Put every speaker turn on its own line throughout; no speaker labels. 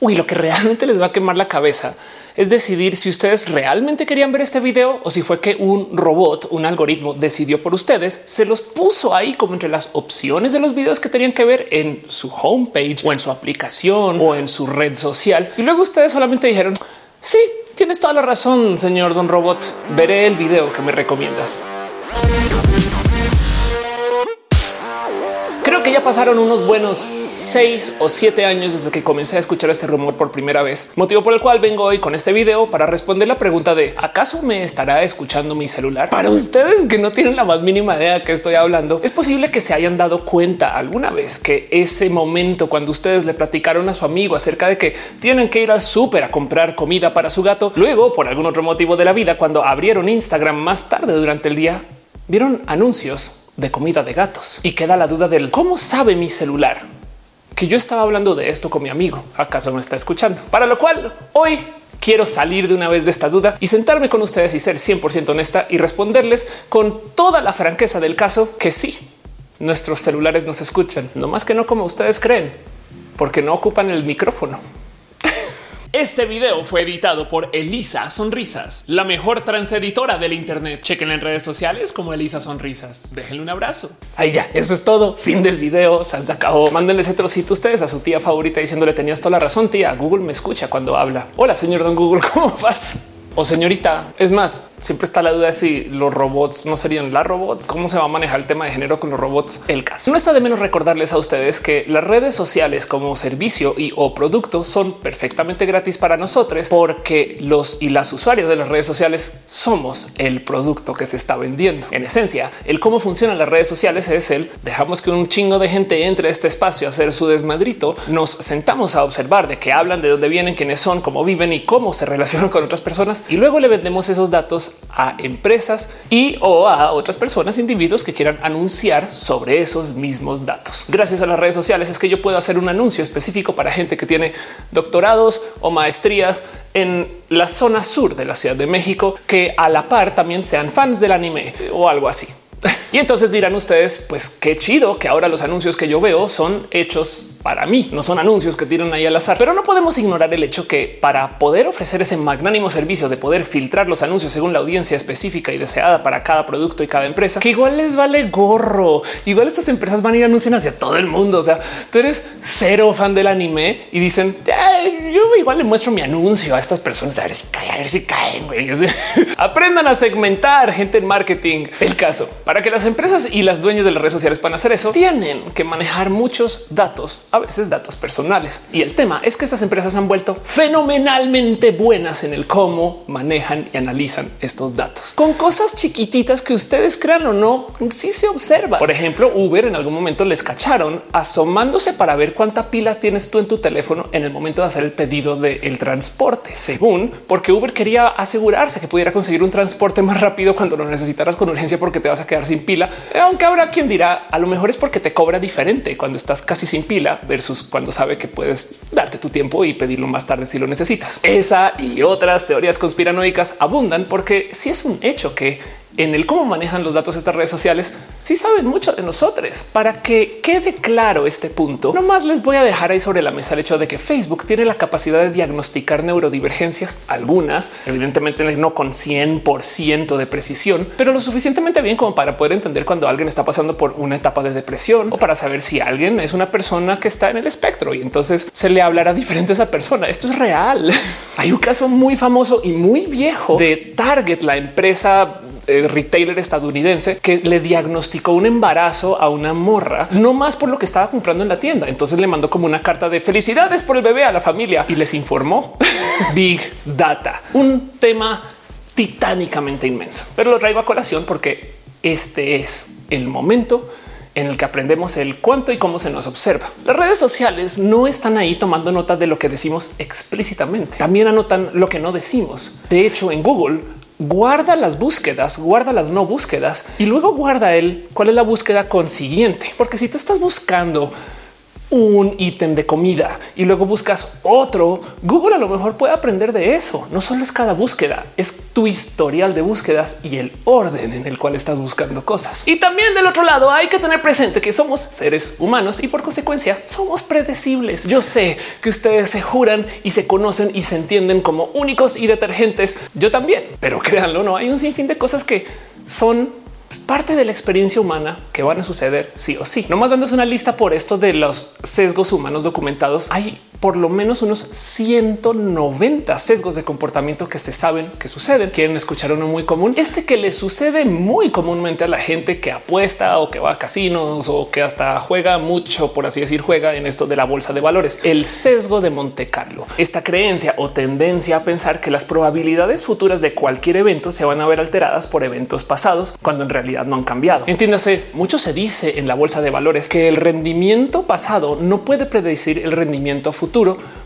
Uy, lo que realmente les va a quemar la cabeza es decidir si ustedes realmente querían ver este video o si fue que un robot, un algoritmo decidió por ustedes, se los puso ahí como entre las opciones de los videos que tenían que ver en su homepage o en su aplicación o en su red social. Y luego ustedes solamente dijeron, sí, tienes toda la razón, señor Don Robot, veré el video que me recomiendas. Creo que ya pasaron unos buenos seis o siete años desde que comencé a escuchar este rumor por primera vez, motivo por el cual vengo hoy con este video para responder la pregunta de ¿acaso me estará escuchando mi celular? Para ustedes que no tienen la más mínima idea que estoy hablando, es posible que se hayan dado cuenta alguna vez que ese momento cuando ustedes le platicaron a su amigo acerca de que tienen que ir al súper a comprar comida para su gato, luego por algún otro motivo de la vida, cuando abrieron Instagram más tarde durante el día, vieron anuncios de comida de gatos y queda la duda del cómo sabe mi celular que yo estaba hablando de esto con mi amigo. ¿Acaso me está escuchando? Para lo cual hoy quiero salir de una vez de esta duda y sentarme con ustedes y ser 100% honesta y responderles con toda la franqueza del caso que sí, nuestros celulares nos escuchan, no más que no como ustedes creen, porque no ocupan el micrófono. Este video fue editado por Elisa Sonrisas, la mejor transeditora del Internet. Chequen en redes sociales como Elisa Sonrisas. Déjenle un abrazo. Ahí ya, eso es todo. Fin del video. Se acabó. Mándenle ese trocito ustedes a su tía favorita diciéndole tenías toda la razón, tía. Google me escucha cuando habla. Hola, señor Don Google, ¿cómo vas? O señorita. Es más, siempre está la duda de si los robots no serían las robots. ¿Cómo se va a manejar el tema de género con los robots? El caso no está de menos recordarles a ustedes que las redes sociales como servicio y o producto son perfectamente gratis para nosotros porque los y las usuarios de las redes sociales somos el producto que se está vendiendo. En esencia, el cómo funcionan las redes sociales es el dejamos que un chingo de gente entre a este espacio a hacer su desmadrito. Nos sentamos a observar de qué hablan, de dónde vienen, quiénes son, cómo viven y cómo se relacionan con otras personas y luego le vendemos esos datos a empresas y o a otras personas, individuos que quieran anunciar sobre esos mismos datos. Gracias a las redes sociales es que yo puedo hacer un anuncio específico para gente que tiene doctorados o maestrías en la zona sur de la Ciudad de México que a la par también sean fans del anime o algo así. Y entonces dirán ustedes, pues qué chido que ahora los anuncios que yo veo son hechos para mí, no son anuncios que tiran ahí al azar, pero no podemos ignorar el hecho que para poder ofrecer ese magnánimo servicio de poder filtrar los anuncios según la audiencia específica y deseada para cada producto y cada empresa, que igual les vale gorro. Igual estas empresas van a ir anunciando hacia todo el mundo. O sea, tú eres cero fan del anime y dicen yo igual le muestro mi anuncio a estas personas a ver si caen, a ver si caen. Aprendan a segmentar gente en marketing. El caso para que las empresas y las dueñas de las redes sociales puedan hacer eso, tienen que manejar muchos datos a veces datos personales. Y el tema es que estas empresas han vuelto fenomenalmente buenas en el cómo manejan y analizan estos datos con cosas chiquititas que ustedes crean o no, si se observa. Por ejemplo, Uber en algún momento les cacharon asomándose para ver cuánta pila tienes tú en tu teléfono en el momento de hacer el pedido del transporte, según porque Uber quería asegurarse que pudiera conseguir un transporte más rápido cuando lo necesitaras con urgencia porque te vas a quedar sin pila. Aunque habrá quien dirá a lo mejor es porque te cobra diferente cuando estás casi sin pila versus cuando sabe que puedes darte tu tiempo y pedirlo más tarde si lo necesitas. Esa y otras teorías conspiranoicas abundan porque si es un hecho que en el cómo manejan los datos estas redes sociales, sí saben mucho de nosotros. Para que quede claro este punto, no más les voy a dejar ahí sobre la mesa el hecho de que Facebook tiene la capacidad de diagnosticar neurodivergencias, algunas, evidentemente no con 100% de precisión, pero lo suficientemente bien como para poder entender cuando alguien está pasando por una etapa de depresión o para saber si alguien es una persona que está en el espectro y entonces se le hablará diferente a esa persona. Esto es real. Hay un caso muy famoso y muy viejo de Target, la empresa retailer estadounidense que le diagnosticó un embarazo a una morra, no más por lo que estaba comprando en la tienda. Entonces le mandó como una carta de felicidades por el bebé a la familia y les informó Big Data, un tema titánicamente inmenso. Pero lo traigo a colación porque este es el momento en el que aprendemos el cuánto y cómo se nos observa. Las redes sociales no están ahí tomando nota de lo que decimos explícitamente. También anotan lo que no decimos. De hecho, en Google guarda las búsquedas, guarda las no búsquedas y luego guarda el cuál es la búsqueda consiguiente. Porque si tú estás buscando un ítem de comida y luego buscas otro, Google a lo mejor puede aprender de eso. No solo es cada búsqueda, es tu historial de búsquedas y el orden en el cual estás buscando cosas. Y también del otro lado hay que tener presente que somos seres humanos y por consecuencia somos predecibles. Yo sé que ustedes se juran y se conocen y se entienden como únicos y detergentes. Yo también, pero créanlo, no hay un sinfín de cosas que son pues, parte de la experiencia humana que van a suceder sí o sí. Nomás dándose una lista por esto de los sesgos humanos documentados. Hay por lo menos unos 190 sesgos de comportamiento que se saben que suceden. Quieren escuchar uno muy común. Este que le sucede muy comúnmente a la gente que apuesta o que va a casinos o que hasta juega mucho, por así decir, juega en esto de la bolsa de valores. El sesgo de Monte Carlo. Esta creencia o tendencia a pensar que las probabilidades futuras de cualquier evento se van a ver alteradas por eventos pasados cuando en realidad no han cambiado. Entiéndase, mucho se dice en la bolsa de valores que el rendimiento pasado no puede predecir el rendimiento futuro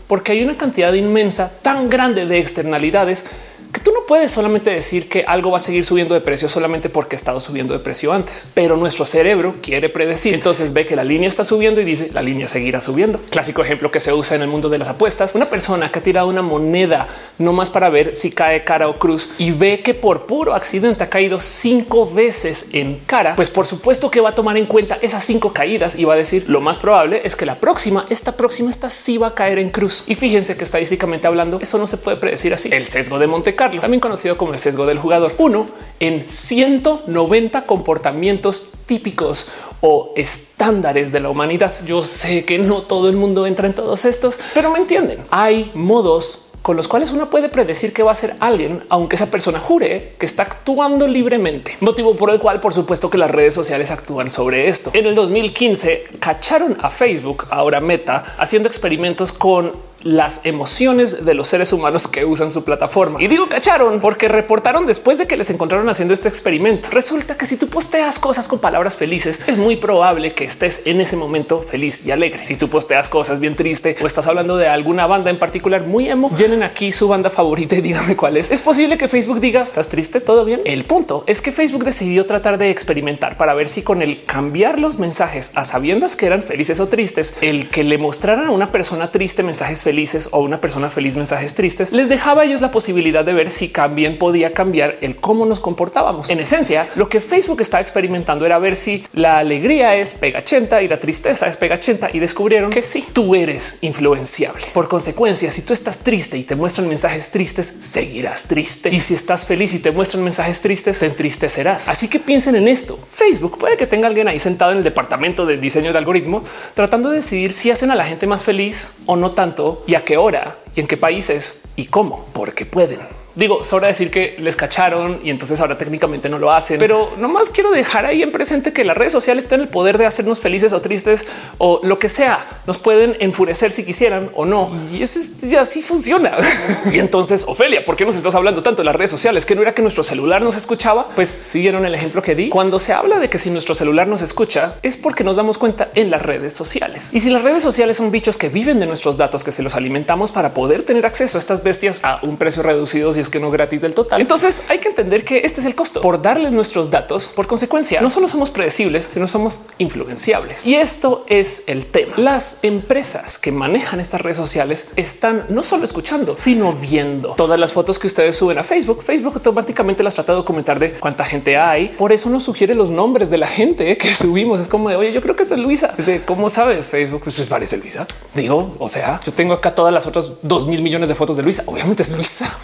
porque hay una cantidad inmensa tan grande de externalidades que tú no puedes solamente decir que algo va a seguir subiendo de precio solamente porque ha estado subiendo de precio antes, pero nuestro cerebro quiere predecir. Entonces ve que la línea está subiendo y dice la línea seguirá subiendo. Clásico ejemplo que se usa en el mundo de las apuestas. Una persona que ha tirado una moneda no más para ver si cae cara o cruz y ve que por puro accidente ha caído cinco veces en cara, pues por supuesto que va a tomar en cuenta esas cinco caídas y va a decir lo más probable es que la próxima, esta próxima, esta sí va a caer en cruz. Y fíjense que estadísticamente hablando, eso no se puede predecir así. El sesgo de Monte también conocido como el sesgo del jugador. Uno en 190 comportamientos típicos o estándares de la humanidad. Yo sé que no todo el mundo entra en todos estos, pero me entienden. Hay modos con los cuales uno puede predecir que va a ser alguien, aunque esa persona jure que está actuando libremente. Motivo por el cual, por supuesto, que las redes sociales actúan sobre esto. En el 2015 cacharon a Facebook, ahora Meta, haciendo experimentos con las emociones de los seres humanos que usan su plataforma. Y digo cacharon porque reportaron después de que les encontraron haciendo este experimento. Resulta que si tú posteas cosas con palabras felices, es muy probable que estés en ese momento feliz y alegre. Si tú posteas cosas bien triste o estás hablando de alguna banda en particular muy emo, llenen aquí su banda favorita y dígame cuál es. Es posible que Facebook diga estás triste, todo bien. El punto es que Facebook decidió tratar de experimentar para ver si con el cambiar los mensajes a sabiendas que eran felices o tristes, el que le mostraran a una persona triste mensajes felices felices o una persona feliz mensajes tristes, les dejaba a ellos la posibilidad de ver si también podía cambiar el cómo nos comportábamos. En esencia, lo que Facebook estaba experimentando era ver si la alegría es pegachenta y la tristeza es pegachenta y descubrieron que sí, tú eres influenciable. Por consecuencia, si tú estás triste y te muestran mensajes tristes, seguirás triste. Y si estás feliz y te muestran mensajes tristes, te entristecerás. Así que piensen en esto. Facebook puede que tenga alguien ahí sentado en el departamento de diseño de algoritmo tratando de decidir si hacen a la gente más feliz o no tanto y a qué hora y en qué países y cómo, porque pueden. Digo, sobra decir que les cacharon y entonces ahora técnicamente no lo hacen, pero nomás quiero dejar ahí en presente que las redes sociales tienen el poder de hacernos felices o tristes o lo que sea. Nos pueden enfurecer si quisieran o no. Y eso es, ya así funciona. y entonces, Ofelia, ¿por qué nos estás hablando tanto de las redes sociales? Que no era que nuestro celular nos escuchaba. Pues siguieron el ejemplo que di. Cuando se habla de que si nuestro celular nos escucha es porque nos damos cuenta en las redes sociales. Y si las redes sociales son bichos que viven de nuestros datos, que se los alimentamos para poder tener acceso a estas bestias a un precio reducido, es que no gratis del total. Entonces hay que entender que este es el costo por darles nuestros datos. Por consecuencia, no solo somos predecibles, sino somos influenciables. Y esto es el tema. Las empresas que manejan estas redes sociales están no solo escuchando, sino viendo todas las fotos que ustedes suben a Facebook. Facebook automáticamente las trata de documentar de cuánta gente hay. Por eso nos sugiere los nombres de la gente que subimos. Es como de oye, yo creo que es Luisa. de cómo sabes Facebook, pues parece Luisa. Digo, o sea, yo tengo acá todas las otras dos mil millones de fotos de Luisa. Obviamente es Luisa.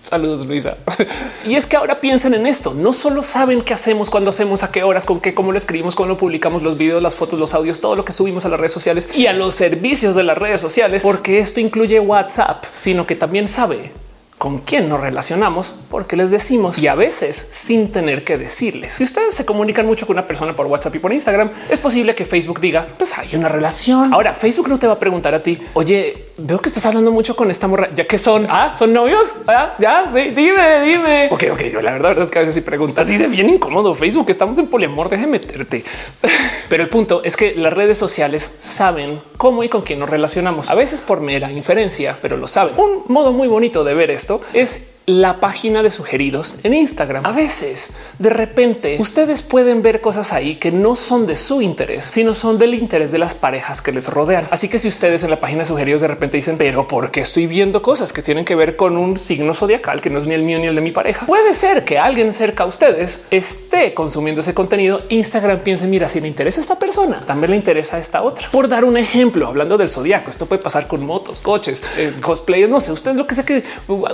Saludos, Luisa. y es que ahora piensen en esto. No solo saben qué hacemos, cuando hacemos, a qué horas, con qué, cómo lo escribimos, cómo lo publicamos, los videos, las fotos, los audios, todo lo que subimos a las redes sociales y a los servicios de las redes sociales, porque esto incluye WhatsApp, sino que también sabe con quién nos relacionamos, porque les decimos y a veces sin tener que decirles. Si ustedes se comunican mucho con una persona por WhatsApp y por Instagram, es posible que Facebook diga, pues hay una relación. Ahora Facebook no te va a preguntar a ti, oye, veo que estás hablando mucho con esta morra, ya que son, ah, son novios, ¿Ah? ya, sí, dime, dime. Ok, ok, yo la verdad es que a veces si preguntas así de bien incómodo Facebook, estamos en poliamor, deje meterte. Pero el punto es que las redes sociales saben cómo y con quién nos relacionamos, a veces por mera inferencia, pero lo saben. Un modo muy bonito de ver esto es la página de sugeridos en Instagram. A veces, de repente, ustedes pueden ver cosas ahí que no son de su interés, sino son del interés de las parejas que les rodean. Así que si ustedes en la página de sugeridos de repente dicen, pero ¿por qué estoy viendo cosas que tienen que ver con un signo zodiacal que no es ni el mío ni el de mi pareja? Puede ser que alguien cerca a ustedes esté consumiendo ese contenido. Instagram piense, mira, si le interesa esta persona, también le interesa a esta otra. Por dar un ejemplo, hablando del zodiaco, esto puede pasar con motos, coches, eh, cosplayers, no sé, ustedes lo que sé que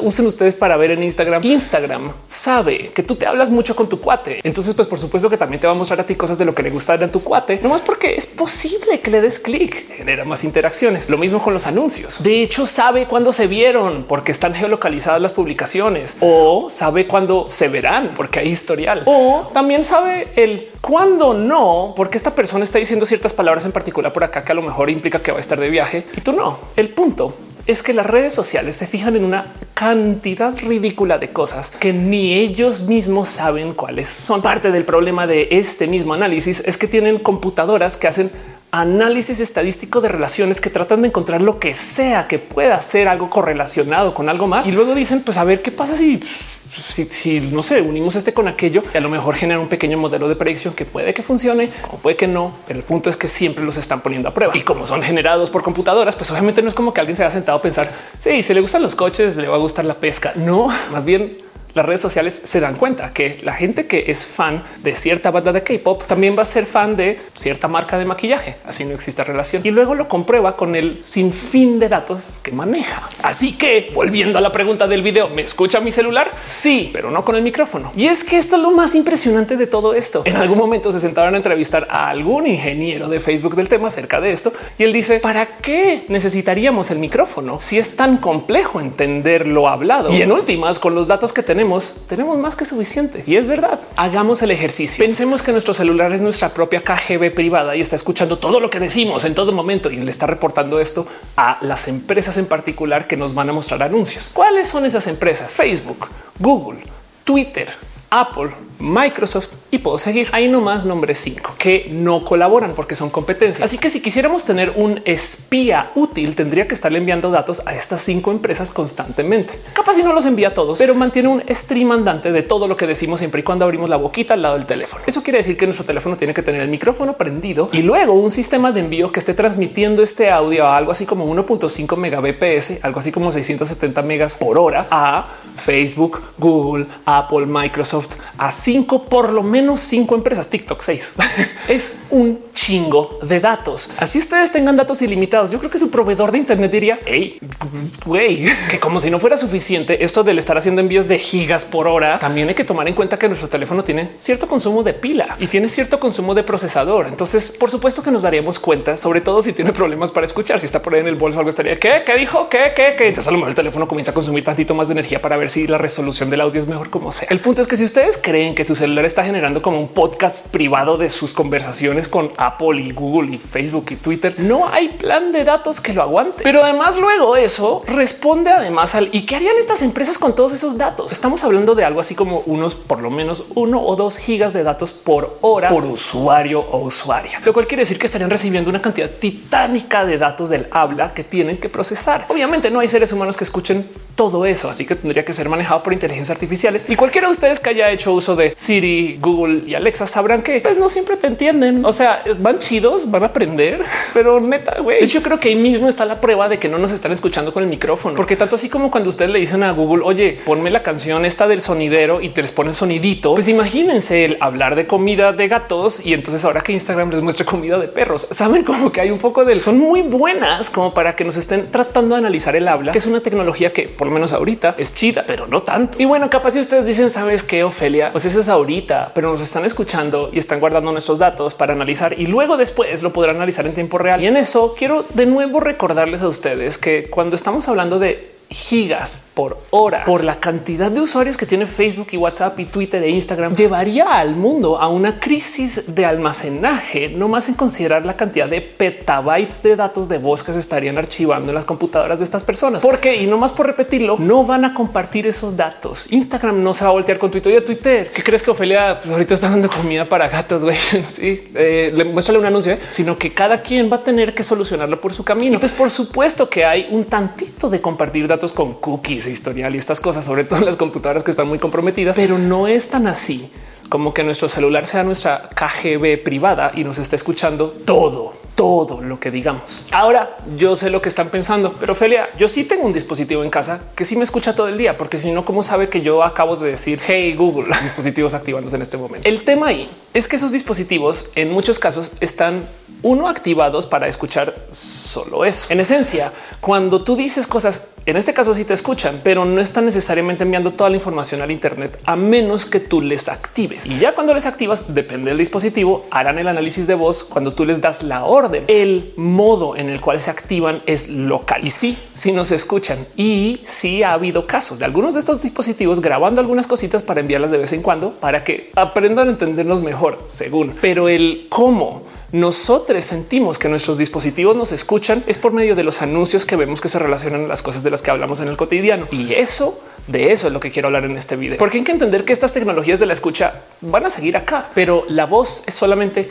usen ustedes para ver en Instagram. Instagram sabe que tú te hablas mucho con tu cuate. Entonces, pues por supuesto que también te va a mostrar a ti cosas de lo que le gusta a tu cuate, no más porque es posible que le des clic, genera más interacciones. Lo mismo con los anuncios. De hecho, sabe cuándo se vieron porque están geolocalizadas las publicaciones o sabe cuándo se verán porque hay historial o también sabe el cuándo no, porque esta persona está diciendo ciertas palabras en particular por acá que a lo mejor implica que va a estar de viaje y tú no. El punto es que las redes sociales se fijan en una cantidad ridícula de cosas que ni ellos mismos saben cuáles son. Parte del problema de este mismo análisis es que tienen computadoras que hacen análisis estadístico de relaciones que tratan de encontrar lo que sea que pueda ser algo correlacionado con algo más. Y luego dicen pues a ver qué pasa si si, no sé, unimos este con aquello y a lo mejor genera un pequeño modelo de predicción que puede que funcione o puede que no, pero el punto es que siempre los están poniendo a prueba. Y como son generados por computadoras, pues obviamente no es como que alguien se haya sentado a pensar si se le gustan los coches, le va a gustar la pesca. No, más bien las redes sociales se dan cuenta que la gente que es fan de cierta banda de K-pop también va a ser fan de cierta marca de maquillaje. Así no existe relación y luego lo comprueba con el sinfín de datos que maneja. Así que volviendo a la pregunta del video, ¿me escucha mi celular? Sí, pero no con el micrófono. Y es que esto es lo más impresionante de todo esto. En algún momento se sentaron a entrevistar a algún ingeniero de Facebook del tema acerca de esto y él dice para qué necesitaríamos el micrófono si es tan complejo entender lo hablado y en últimas con los datos que tenemos tenemos, más que suficiente. Y es verdad. Hagamos el ejercicio. Pensemos que nuestro celular es nuestra propia KGB privada y está escuchando todo lo que decimos en todo momento y le está reportando esto a las empresas en particular que nos van a mostrar anuncios. ¿Cuáles son esas empresas? Facebook, Google, Twitter, Apple, Microsoft y puedo seguir. Hay nomás nombres cinco que no colaboran porque son competencias. Así que si quisiéramos tener un espía útil, tendría que estarle enviando datos a estas cinco empresas constantemente. Capaz si no los envía a todos, pero mantiene un stream andante de todo lo que decimos siempre y cuando abrimos la boquita al lado del teléfono. Eso quiere decir que nuestro teléfono tiene que tener el micrófono prendido y luego un sistema de envío que esté transmitiendo este audio a algo así como 1.5 megabps, algo así como 670 megas por hora a Facebook, Google, Apple, Microsoft, a cinco, por lo menos cinco empresas, TikTok seis. es un chingo de datos. Así ustedes tengan datos ilimitados. Yo creo que su proveedor de Internet diría, hey, güey, que como si no fuera suficiente esto del estar haciendo envíos de gigas por hora, también hay que tomar en cuenta que nuestro teléfono tiene cierto consumo de pila y tiene cierto consumo de procesador. Entonces, por supuesto que nos daríamos cuenta, sobre todo si tiene problemas para escuchar, si está por ahí en el bolso algo estaría que qué dijo, qué, qué, qué. Entonces a lo mejor el teléfono comienza a consumir tantito más de energía para ver si la resolución del audio es mejor como sea. El punto es que si ustedes creen que su celular está generando como un podcast privado de sus conversaciones con Apple y Google y Facebook y Twitter, no hay plan de datos que lo aguante. Pero además luego eso responde además al y qué harían estas empresas con todos esos datos. Estamos hablando de algo así como unos por lo menos uno o dos gigas de datos por hora por usuario o usuaria, lo cual quiere decir que estarían recibiendo una cantidad titánica de datos del habla que tienen que procesar. Obviamente no hay seres humanos que escuchen todo eso, así que tendría que ser manejado por inteligencias artificiales y cualquiera de ustedes que haya hecho uso de Siri, Google y Alexa sabrán que pues, no siempre te entienden. O sea, van chidos, van a aprender, pero neta, güey. Yo creo que ahí mismo está la prueba de que no nos están escuchando con el micrófono, porque tanto así como cuando ustedes le dicen a Google, oye, ponme la canción esta del sonidero y te les ponen sonidito, pues imagínense el hablar de comida de gatos y entonces ahora que Instagram les muestra comida de perros, saben como que hay un poco del son muy buenas como para que nos estén tratando de analizar el habla, que es una tecnología que por lo menos ahorita es chida, pero no tanto. Y bueno, capaz si ustedes dicen, sabes qué, Ofelia, pues eso es ahorita, pero nos están escuchando y están guardando nuestros datos para analizar y luego después lo podrán analizar en tiempo real. Y en eso quiero de nuevo recordarles a ustedes que cuando estamos hablando de gigas por hora por la cantidad de usuarios que tiene Facebook y WhatsApp y Twitter e Instagram llevaría al mundo a una crisis de almacenaje, no más en considerar la cantidad de petabytes de datos de voz que se estarían archivando en las computadoras de estas personas. Porque y no más por repetirlo, no van a compartir esos datos. Instagram no se va a voltear con Twitter. y Twitter, ¿qué crees que Ofelia pues ahorita está dando comida para gatos? Güey, sí, eh, le muéstrale un anuncio, ¿eh? sino que cada quien va a tener que solucionarlo por su camino. Y pues por supuesto que hay un tantito de compartir datos datos con cookies, historial y estas cosas, sobre todo en las computadoras que están muy comprometidas, pero no es tan así como que nuestro celular sea nuestra KGB privada y nos esté escuchando todo todo lo que digamos. Ahora yo sé lo que están pensando, pero Ophelia, yo sí tengo un dispositivo en casa que sí me escucha todo el día, porque si no, ¿cómo sabe que yo acabo de decir hey Google, dispositivos activándose en este momento? El tema ahí es que esos dispositivos en muchos casos están uno activados para escuchar solo eso. En esencia, cuando tú dices cosas, en este caso sí te escuchan, pero no están necesariamente enviando toda la información al Internet a menos que tú les actives. Y ya cuando les activas, depende del dispositivo, harán el análisis de voz cuando tú les das la orden. El modo en el cual se activan es local. Y sí, sí nos escuchan. Y sí ha habido casos de algunos de estos dispositivos grabando algunas cositas para enviarlas de vez en cuando para que aprendan a entendernos mejor según, pero el cómo nosotros sentimos que nuestros dispositivos nos escuchan es por medio de los anuncios que vemos que se relacionan a las cosas de las que hablamos en el cotidiano. Y eso, de eso es lo que quiero hablar en este video. Porque hay que entender que estas tecnologías de la escucha van a seguir acá, pero la voz es solamente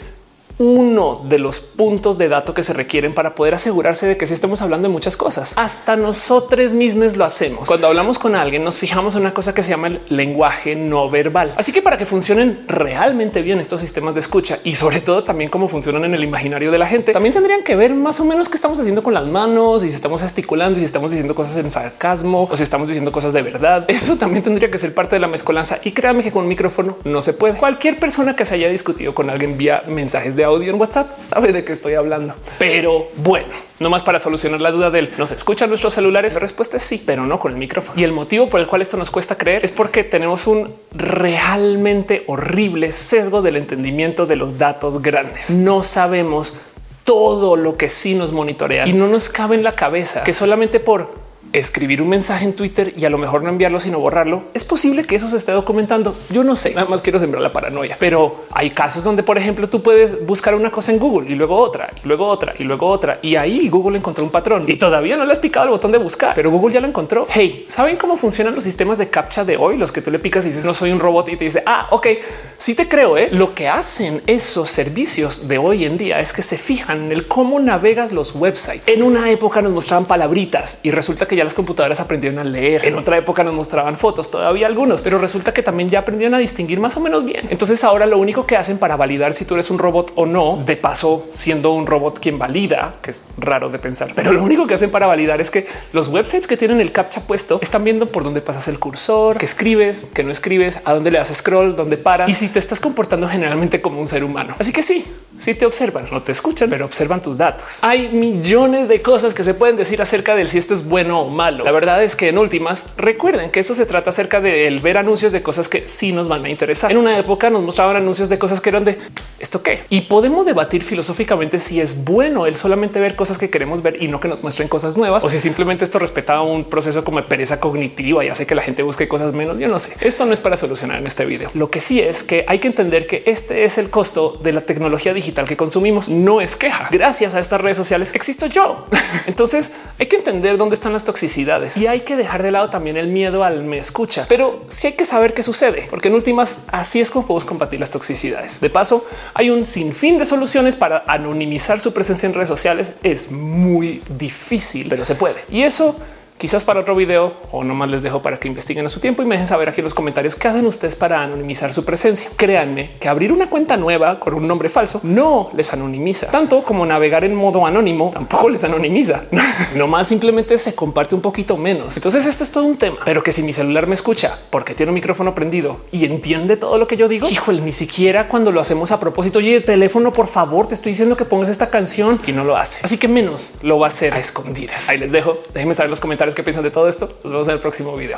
uno de los puntos de dato que se requieren para poder asegurarse de que si estamos hablando de muchas cosas, hasta nosotros mismos lo hacemos. Cuando hablamos con alguien, nos fijamos en una cosa que se llama el lenguaje no verbal. Así que para que funcionen realmente bien estos sistemas de escucha y sobre todo también cómo funcionan en el imaginario de la gente, también tendrían que ver más o menos qué estamos haciendo con las manos y si estamos gesticulando y si estamos diciendo cosas en sarcasmo o si estamos diciendo cosas de verdad. Eso también tendría que ser parte de la mezcolanza y créanme que con un micrófono no se puede. Cualquier persona que se haya discutido con alguien vía mensajes de audio en WhatsApp sabe de qué estoy hablando. Pero bueno, no más para solucionar la duda del nos escuchan nuestros celulares. La respuesta es sí, pero no con el micrófono. Y el motivo por el cual esto nos cuesta creer es porque tenemos un realmente horrible sesgo del entendimiento de los datos grandes. No sabemos todo lo que sí nos monitorea y no nos cabe en la cabeza que solamente por escribir un mensaje en Twitter y a lo mejor no enviarlo, sino borrarlo. Es posible que eso se esté documentando. Yo no sé, nada más quiero sembrar la paranoia, pero hay casos donde, por ejemplo, tú puedes buscar una cosa en Google y luego otra y luego otra y luego otra. Y ahí Google encontró un patrón y todavía no le has picado el botón de buscar, pero Google ya lo encontró. Hey, ¿saben cómo funcionan los sistemas de captcha de hoy? Los que tú le picas y dices no soy un robot y te dice ah, ok, sí te creo. ¿eh? Lo que hacen esos servicios de hoy en día es que se fijan en el cómo navegas los websites. En una época nos mostraban palabritas y resulta que ya las computadoras aprendieron a leer. En otra época nos mostraban fotos, todavía algunos, pero resulta que también ya aprendieron a distinguir más o menos bien. Entonces ahora lo único que hacen para validar si tú eres un robot o no, de paso siendo un robot quien valida, que es raro de pensar, pero lo único que hacen para validar es que los websites que tienen el captcha puesto están viendo por dónde pasas el cursor, que escribes, que no escribes, a dónde le das scroll, dónde para y si te estás comportando generalmente como un ser humano. Así que sí, si te observan, no te escuchan, pero observan tus datos. Hay millones de cosas que se pueden decir acerca del si esto es bueno o malo. La verdad es que en últimas recuerden que eso se trata acerca de ver anuncios de cosas que sí nos van a interesar. En una época nos mostraban anuncios de cosas que eran de esto qué y podemos debatir filosóficamente si es bueno el solamente ver cosas que queremos ver y no que nos muestren cosas nuevas o si simplemente esto respetaba un proceso como pereza cognitiva y hace que la gente busque cosas menos. Yo no sé. Esto no es para solucionar en este video. Lo que sí es que hay que entender que este es el costo de la tecnología digital que consumimos. No es queja. Gracias a estas redes sociales existo yo. Entonces hay que entender dónde están las toxicidades y hay que dejar de lado también el miedo al me escucha, pero sí hay que saber qué sucede, porque en últimas así es como podemos combatir las toxicidades. De paso, hay un sinfín de soluciones para anonimizar su presencia en redes sociales. Es muy difícil, pero se puede. Y eso quizás para otro video o nomás les dejo para que investiguen a su tiempo y me dejen saber aquí en los comentarios qué hacen ustedes para anonimizar su presencia. Créanme que abrir una cuenta nueva con un nombre falso no les anonimiza tanto como navegar en modo anónimo tampoco les anonimiza. no más simplemente se comparte un poquito menos. Entonces esto es todo un tema, pero que si mi celular me escucha porque tiene un micrófono prendido y entiende todo lo que yo digo, híjole, ni siquiera cuando lo hacemos a propósito, oye, teléfono, por favor, te estoy diciendo que pongas esta canción y no lo hace. Así que menos lo va a hacer a escondidas. Ahí les dejo. Déjenme saber en los comentarios qué piensan de todo esto. Nos vemos en el próximo video.